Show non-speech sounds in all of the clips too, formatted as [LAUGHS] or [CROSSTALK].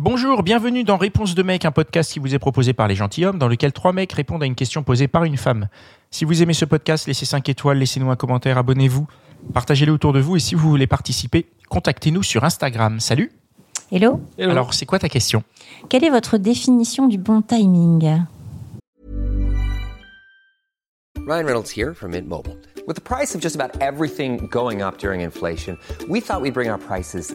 Bonjour, bienvenue dans Réponse de mec, un podcast qui vous est proposé par les gentilshommes, dans lequel trois mecs répondent à une question posée par une femme. Si vous aimez ce podcast, laissez 5 étoiles, laissez-nous un commentaire, abonnez-vous, partagez-le autour de vous et si vous voulez participer, contactez-nous sur Instagram. Salut Hello, Alors, c'est quoi ta question? Quelle est votre définition du bon timing? Ryan Reynolds here from Mint Mobile. With the price of just about everything going up during inflation, we thought we'd bring our prices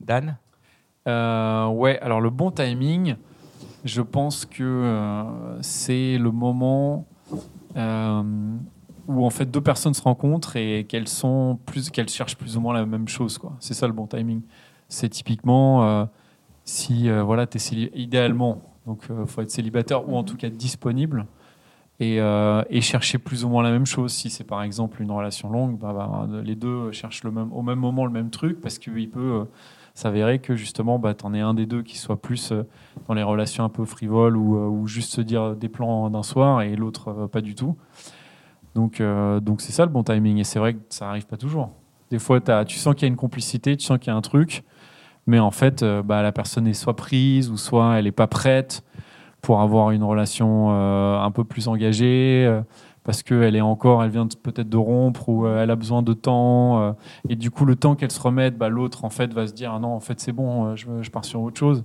Dan Euh, ouais, alors le bon timing, je pense que euh, c'est le moment euh, où en fait deux personnes se rencontrent et qu'elles sont plus, qu'elles cherchent plus ou moins la même chose. C'est ça le bon timing. C'est typiquement euh, si voilà, es idéalement, donc faut être célibataire ou en tout cas disponible. Et, euh, et chercher plus ou moins la même chose. Si c'est par exemple une relation longue, bah, bah, les deux cherchent au même moment le même truc parce qu'il peut euh, s'avérer que justement, bah, tu en es un des deux qui soit plus euh, dans les relations un peu frivoles ou, juste se dire des plans d'un soir et l'autre pas du tout. Donc, c'est ça le bon timing. Et c'est vrai que ça arrive pas toujours. Des fois, tu sens qu'il y a une complicité, tu sens qu'il y a un truc, mais en fait, bah, la personne est soit prise ou soit elle est pas prête pour avoir une relation euh, un peu plus engagée. euh, parce qu'elle est encore, elle vient peut-être de rompre ou euh, elle a besoin de temps. euh, et du coup, le temps qu'elle se remette, bah, l'autre en fait va se dire ah non, en fait c'est bon, je, je pars sur autre chose.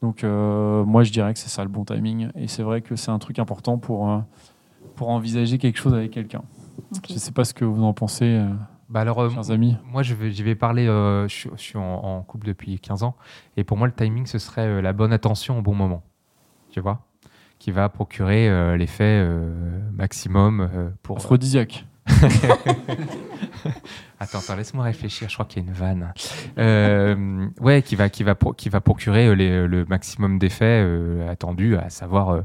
Donc euh, moi je dirais que c'est ça le bon timing. Et c'est vrai que c'est un truc important pour, euh, pour envisager quelque chose avec quelqu'un. Je ne sais pas ce que vous en pensez, euh, Bah alors, euh, chers amis. moi, je vais, j'y vais parler. euh, je, suis- je suis en, en couple depuis 15 ans. Et pour moi, le timing, ce serait euh, la bonne attention au bon moment. Tu vois Qui va procurer euh, l'effet euh, maximum euh, pour. Aphrodisiaque. [LAUGHS] Attends, attends, laisse-moi réfléchir. Je crois qu'il y a une vanne. Euh, ouais, qui va, qui va, pro- qui va procurer euh, les- le maximum d'effets euh, attendus, à savoir euh,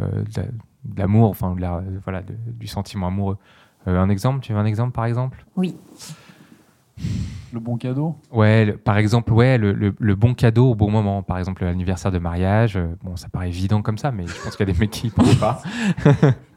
de la- de l'amour, enfin, de la- voilà, de- du sentiment amoureux. Euh, un exemple Tu veux un exemple, par exemple? Oui. Le bon cadeau. Ouais, le- par exemple, ouais, le, le- le bon cadeau au bon moment. Par exemple, l'anniversaire de mariage. euh, bon, ça paraît évident comme ça, mais je pense qu'il y a des mecs qui y pensent pas. [LAUGHS]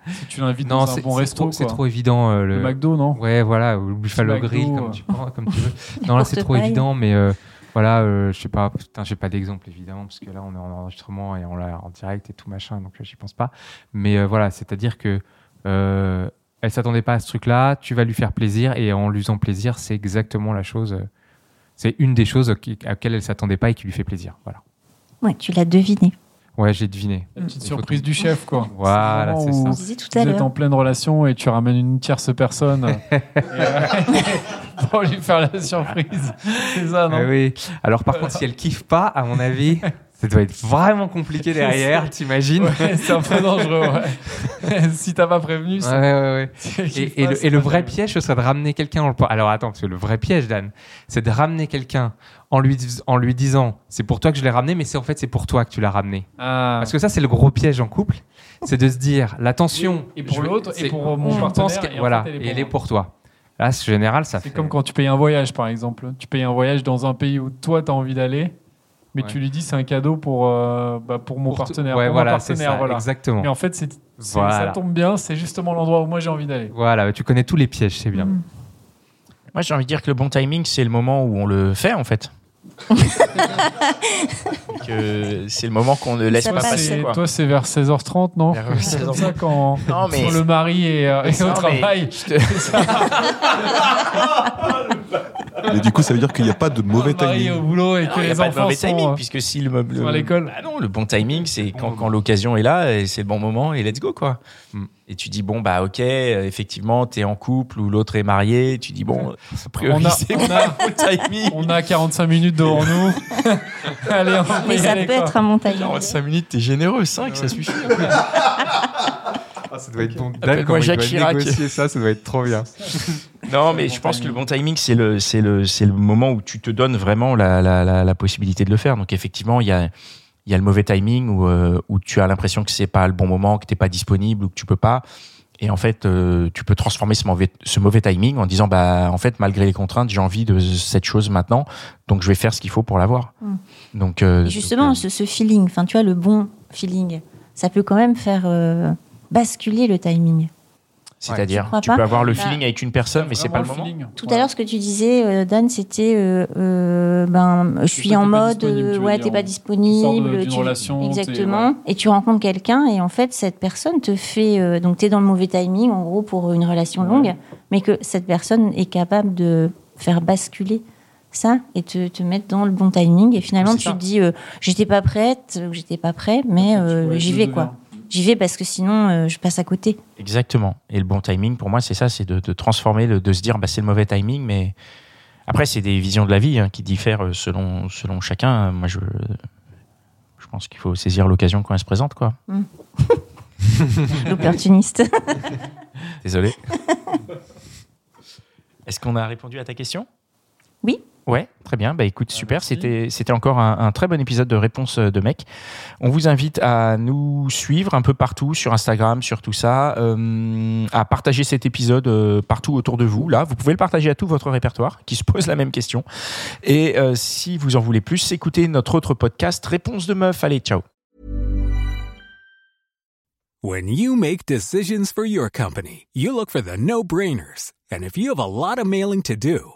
Si tu l'invites dans un c'est bon c'est resto, c'est trop évident. euh, Le le, McDo, non Ouais, voilà, ou le Buffalo Grill, euh. comme tu, prends, comme tu veux. [LAUGHS] non, là, c'est trop évident, mais euh, voilà, euh, je sais pas, putain, j'ai pas d'exemple, évidemment, parce que là, on est en enregistrement et on l'a en direct et tout machin, donc euh, j'y pense pas. Mais euh, voilà, c'est-à-dire que euh, elle s'attendait pas à ce truc-là, tu vas lui faire plaisir, et en lui faisant plaisir, c'est exactement la chose. euh, c'est une des choses à laquelle elle s'attendait pas et qui lui fait plaisir. Voilà. Ouais, tu l'as deviné. Ouais, j'ai deviné. La petite surprise du chef, quoi. Voilà, c'est ça. Vous êtes en pleine relation et tu ramènes une tierce personne [LAUGHS] [LAUGHS] pour lui faire la surprise. C'est ça, non? Ah oui. Alors par contre, si elle kiffe pas, à mon avis, [LAUGHS] ça doit être vraiment compliqué [LAUGHS] derrière, t'imagines Ouais, c'est un peu dangereux. Ouais. [LAUGHS] si t'as pas prévenu, Ouais, ça- ouais, ouais. [LAUGHS] elle Et, le, c'est et le pas vrai piège, ce serait de ramener quelqu'un le Alors attends, parce que le vrai piège, Dan, c'est de ramener quelqu'un en lui, en lui disant c'est pour toi que je l'ai ramené, mais c'est en fait c'est pour toi que tu l'as ramené. Ah. Parce que ça, c'est le gros piège en couple, c'est de se dire l'attention. Et pour l'autre, et c'est- pour mon pense que- et voilà, fait, elle est et pour elle est pour toi. Là, en général, ça C'est fait. comme quand tu payes un voyage, par exemple. Tu payes un voyage dans un pays où toi, tu as envie d'aller, mais Ouais. tu lui dis c'est un cadeau pour, euh, bah, pour mon pour partenaire. Ouais, pour voilà, partenaire, ça, voilà. exactement. Mais en fait, c'est, c'est- Voilà. ça tombe bien, c'est justement l'endroit où moi j'ai envie d'aller. Voilà, tu connais tous les pièges, c'est bien. Mm. Moi, j'ai envie de dire que le bon timing, c'est le moment où on le fait, en fait. [LAUGHS] que c'est le moment qu'on ne laisse Ça pas passe. passer. C'est- quoi. toi, c'est vers 16h30, non? Vers C'est comme 16h30. ça quand, Non, mais- quand le mari est, euh, [LAUGHS] est au Non, mais travail. je te- [LAUGHS] Et du coup, ça veut dire qu'il n'y a pas de mauvais est au timing. boulot et Non, que il y a les pas de mauvais sont, timing, euh, puisque si le, le- sont à l'école. Bah non, le bon timing, c'est quand, quand l'occasion est là, et c'est le bon moment, et let's go, quoi. Mm. Et tu dis, bon, bah, ok, euh, effectivement, t'es en couple ou l'autre est marié, tu dis, bon, [LAUGHS] a priori, On a- c'est on pas a- le bon timing. On a 45 minutes devant nous. [LAUGHS] Allez, on peut Mais y ça aller, peut quoi. être un montage. 45 minutes, t'es généreux, 5, ça suffit. [LAUGHS] Ah, ça doit être bon. Appelle-moi Dan, comment il Jacques doit Chirac. négocier ça, ça doit être trop bien. Non, mais je pense que le bon timing, c'est le, c'est le, c'est le moment où tu te donnes vraiment la, la, la, la possibilité de le faire. Donc, effectivement, il y a, il y a le mauvais timing où, euh, où tu as l'impression que c'est pas le bon moment, que t'es pas disponible ou que tu peux pas. Et en fait, euh, tu peux transformer ce mauvais, ce mauvais timing en disant, bah, en fait, malgré les contraintes, j'ai envie de cette chose maintenant, donc je vais faire ce qu'il faut pour l'avoir. Mm. Donc, euh, justement, donc, ce, ce feeling, enfin, tu vois, le bon feeling, ça peut quand même faire basculer le timing. C'est-à-dire, Tu tu peux avoir le Bah, feeling avec une personne, mais c'est pas le moment. Tout à l'heure, ce que tu disais, euh, Dan, c'était euh, euh, ben, je suis en mode, tu ouais, t'es pas Tu disponible. sors de- d'une relation, exactement. Et tu rencontres quelqu'un, et en fait, cette personne te fait. euh, donc, t'es dans le mauvais timing, en gros, pour une relation longue, mais que cette personne est capable de faire basculer ça et te, te mettre dans le bon timing. Et finalement, tu ça. te dis, euh, j'étais pas prête, ou j'étais pas prêt, mais euh, j'y vais, quoi. J'y vais parce que sinon, euh, je passe à côté. Exactement. Et le bon timing, pour moi, c'est ça, c'est de, de transformer, le- de se dire, bah, c'est le mauvais timing, mais après, c'est des visions de la vie hein, qui diffèrent euh, selon, selon chacun. Moi, je, je pense qu'il faut saisir l'occasion quand elle se présente, quoi. [LAUGHS] L'opportuniste. [LAUGHS] Désolé. Est-ce qu'on a répondu à ta question? Oui. Ouais, très bien. Bah écoute, super. merci. C'était c'était encore un, un très bon épisode de réponse de mec. On vous invite à nous suivre un peu partout sur Instagram, sur tout ça, euh, à partager cet épisode euh, partout autour de vous. Là, vous pouvez le partager à tout votre répertoire qui se pose la même question. Et euh, si vous en voulez plus, écoutez notre autre podcast Réponse de meuf. Allez, ciao. When you make decisions for your company, you look for the no-brainers. And if you have a lot of mailing to do,